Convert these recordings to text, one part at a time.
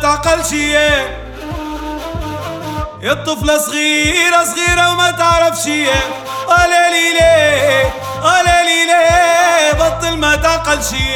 شي يا الطفلة صغيرة صغيرة وما تعرف شي قال لي ليه قال لي ليه بطل ما تعقل شي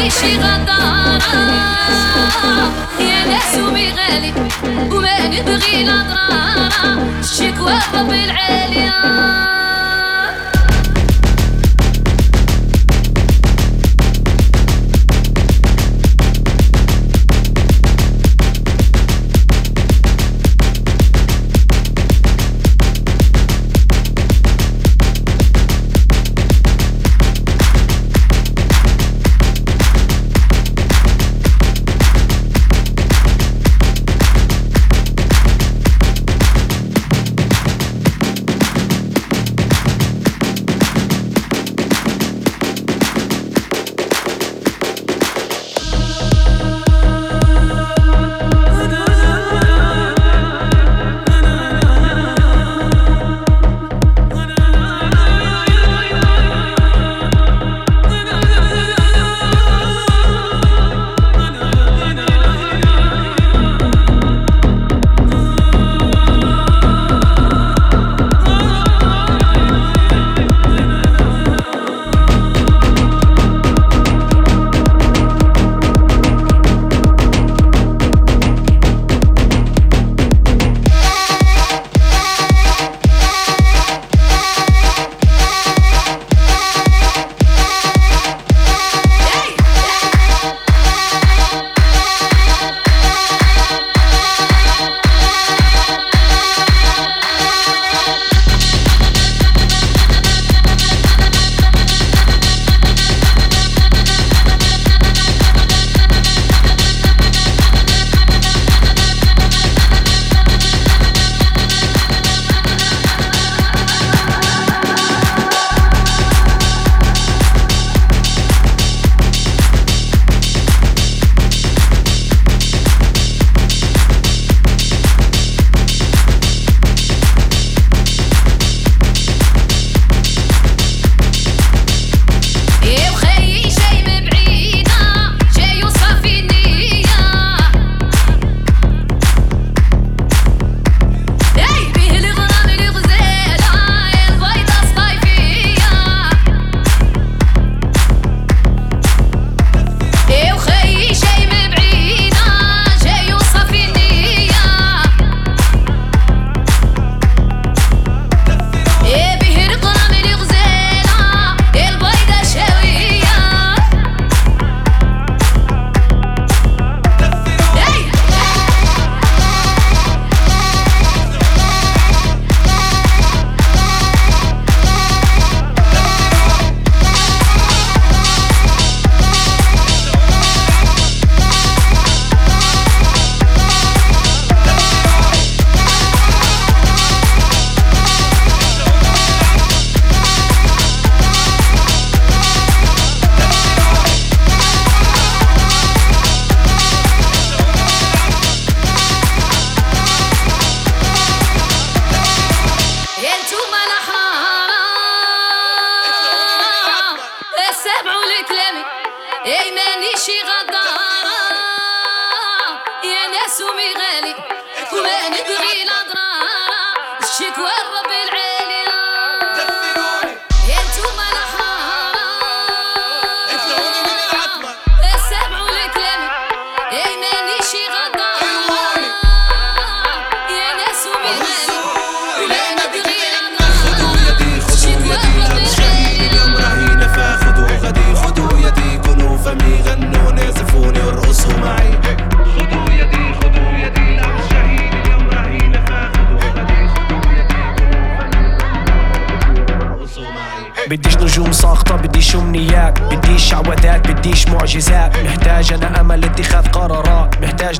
يا ماني شي غدارة يا ناس ومي غالي وما نبغي الأضرار الشكوى رب العالية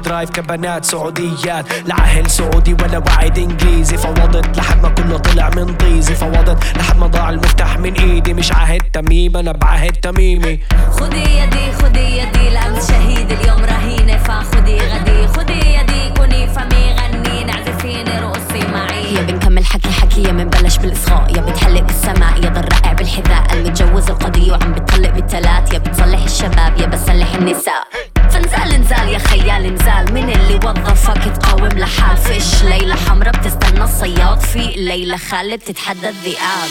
درايف كبنات سعوديات. لعهل سعودي ولا وعد إنجليزي. فوضت لحد ما كله طلع من طيزي. فوضت لحد ما ضاع المفتاح من إيدي. مش عهد تميم أنا بعهد تميمي. خدي يدي خدي يدي. يا منبلش بالإصغاء. يا بتحلق بالسماء يا ضل بالحذاء. المتجوز القضية وعم بتطلق بالتلات يا بتصلح الشباب يا بصلح النساء. فنزال انزال يا خيال انزال من اللي وظفك تقاوم لحال. فيش ليلة حمرا بتستنى الصياد. في ليلة خالد تتحدى الذئاب.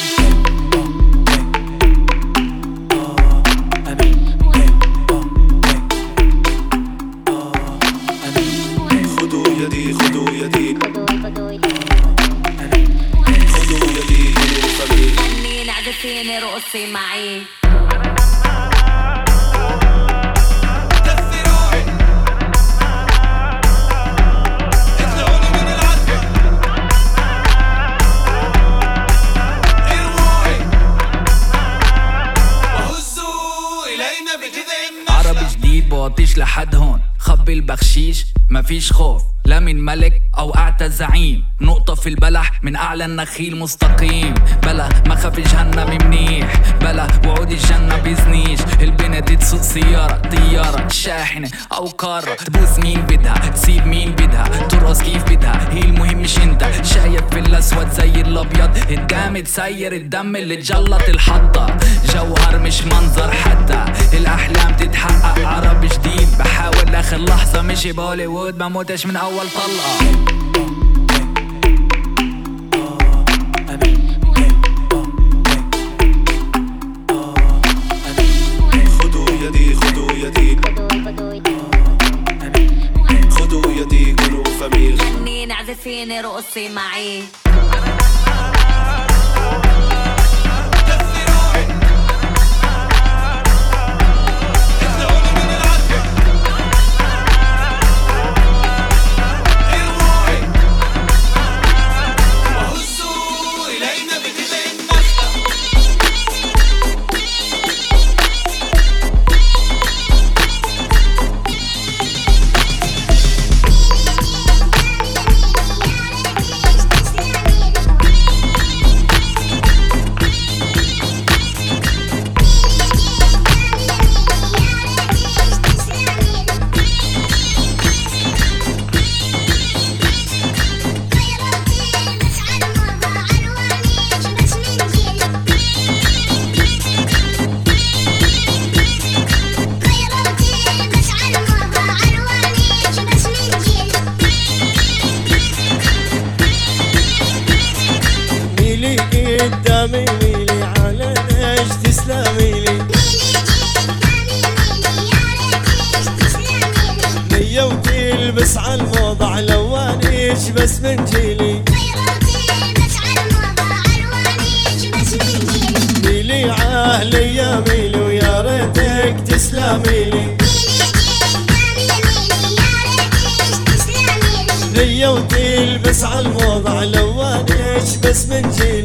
بجذع النخلة عربي جديد بوطيش لحد هون. خبي البخشيش مفيش خوف. لا من ملك أو أعتى زعيم. نقطة في البلح من أعلى النخيل مستقيم. بلا ما خاف جهنم منيح. بلا وعود الجنة بيزنيش البنت دي تسوق سيارة طيارة شاحنة أو كارة تبوس مين بدها؟ تسيب مين بدها؟ ترقص كيف بدها؟ هي المهم مش أنت. شايف في الأسود زي الأبيض. الدم تسير الدم اللي جلط الحطة. جوهر مش منظر حتى. الأحلام تتحقق عربي جديد. بحاول آخر لحظة مشي بهوليوود. ما موتش من أول طلقة خذوا يدي كلوا فمي غني نعزفيني رقصي معي. نية وتلبس على الموضة الوانيش بس من جيلي. ميلي عهلي يا ميلي ويا ريتك تسلمي نية وتلبس على بس من جيلي.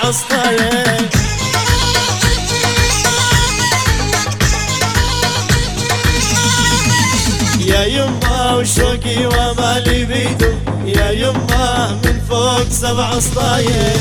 سطاير يا يمه وشوقي ومالي بيدو يا يمه من فوق سبع سطاير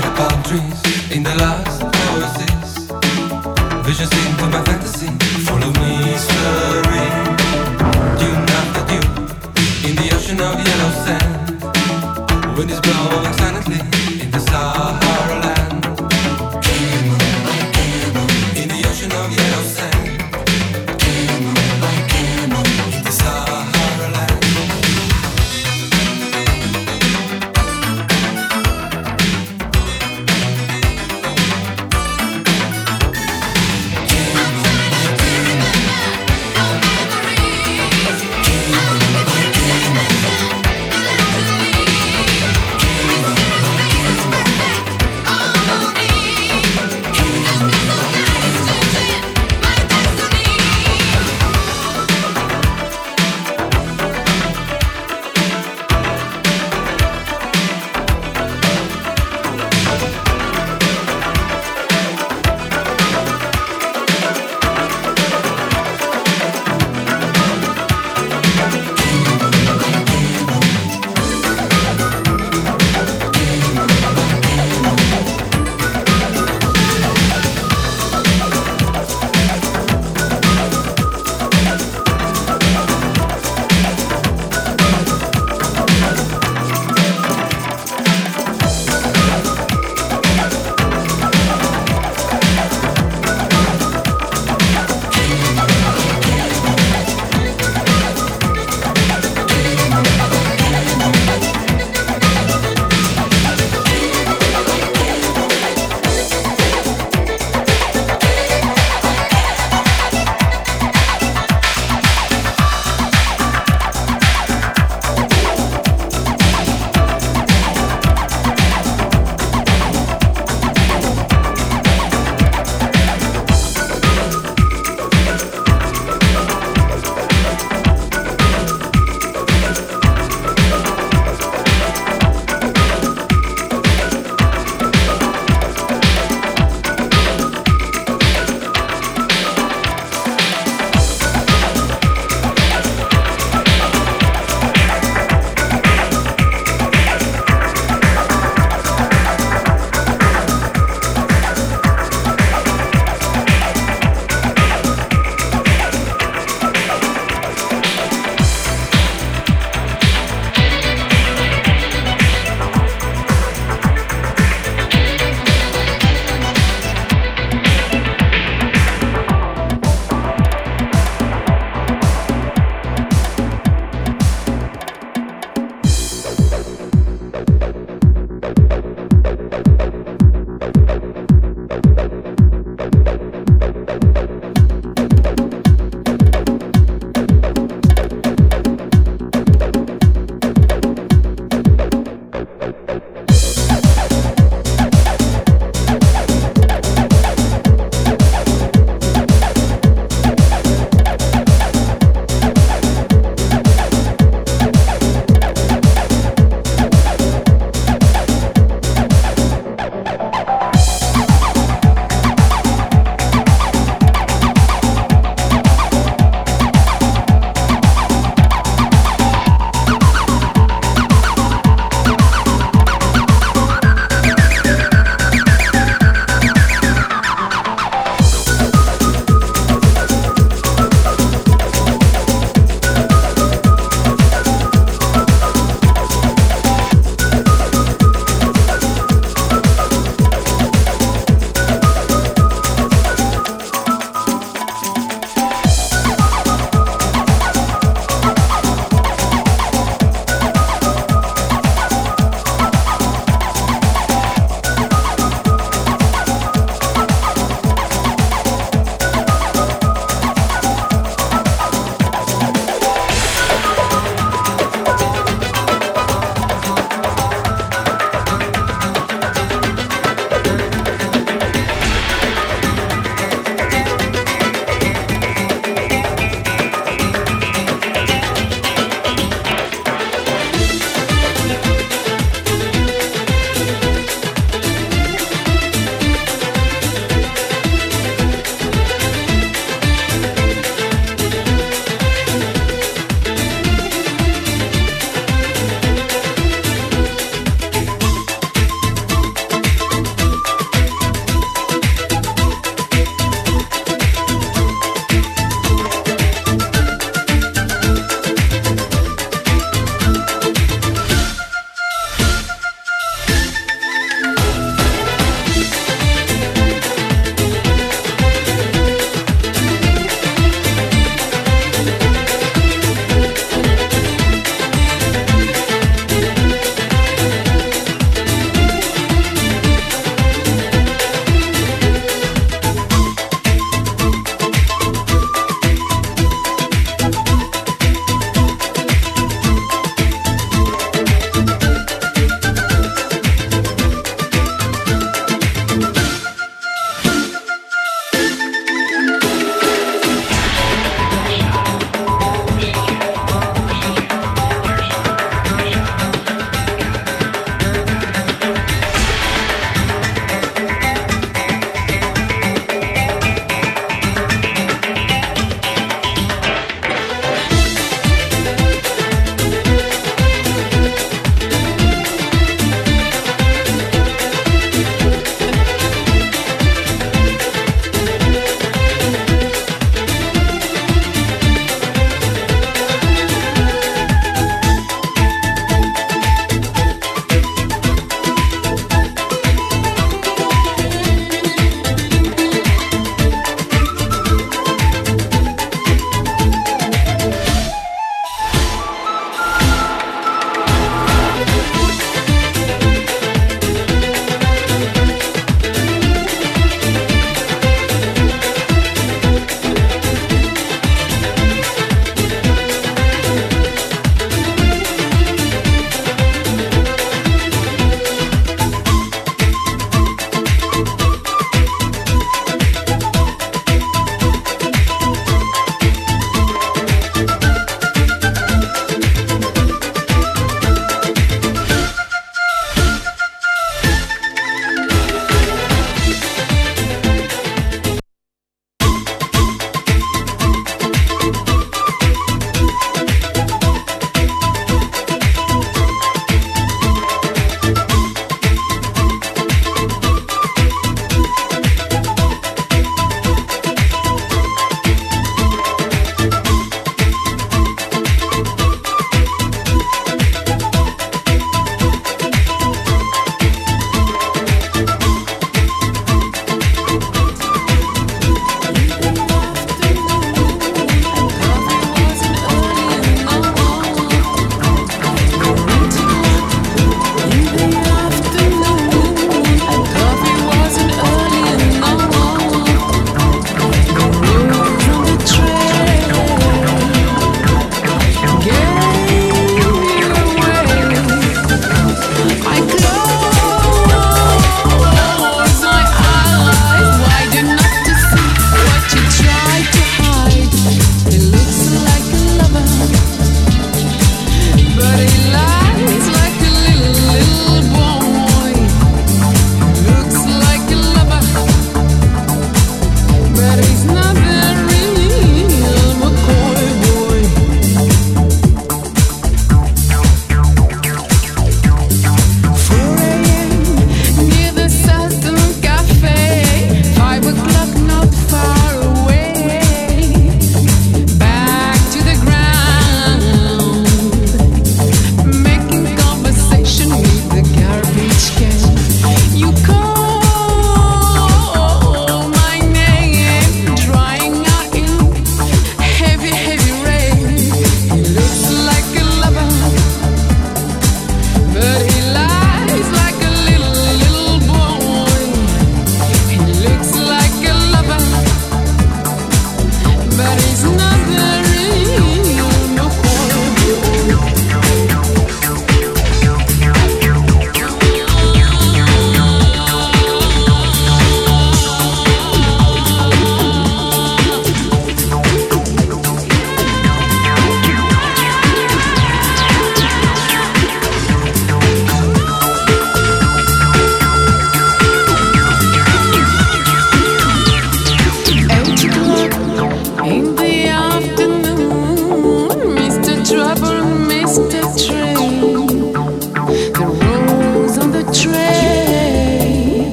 knees in the last oasis. Visions into my fantasy. Follow me, slurring. Dune after dune in the ocean of yellow sand. Wind is blowing silently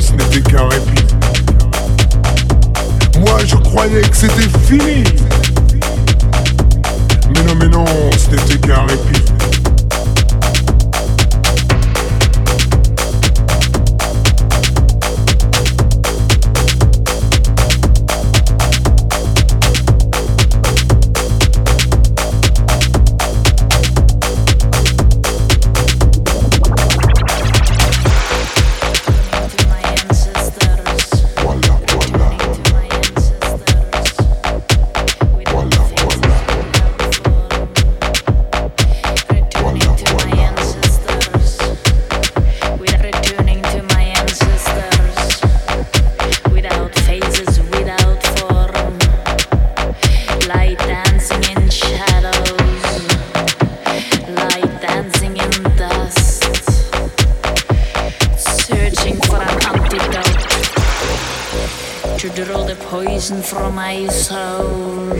ce n'était qu'un répit. Moi je croyais que c'était fini. Mais non, mais non, ce n'était qu'un répit. poison from my soul.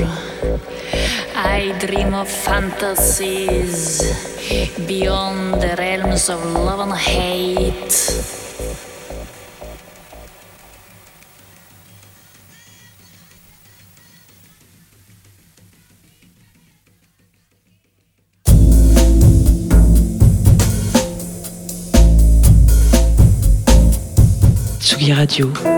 I dream of fantasies beyond the realms of love and hate. Radio.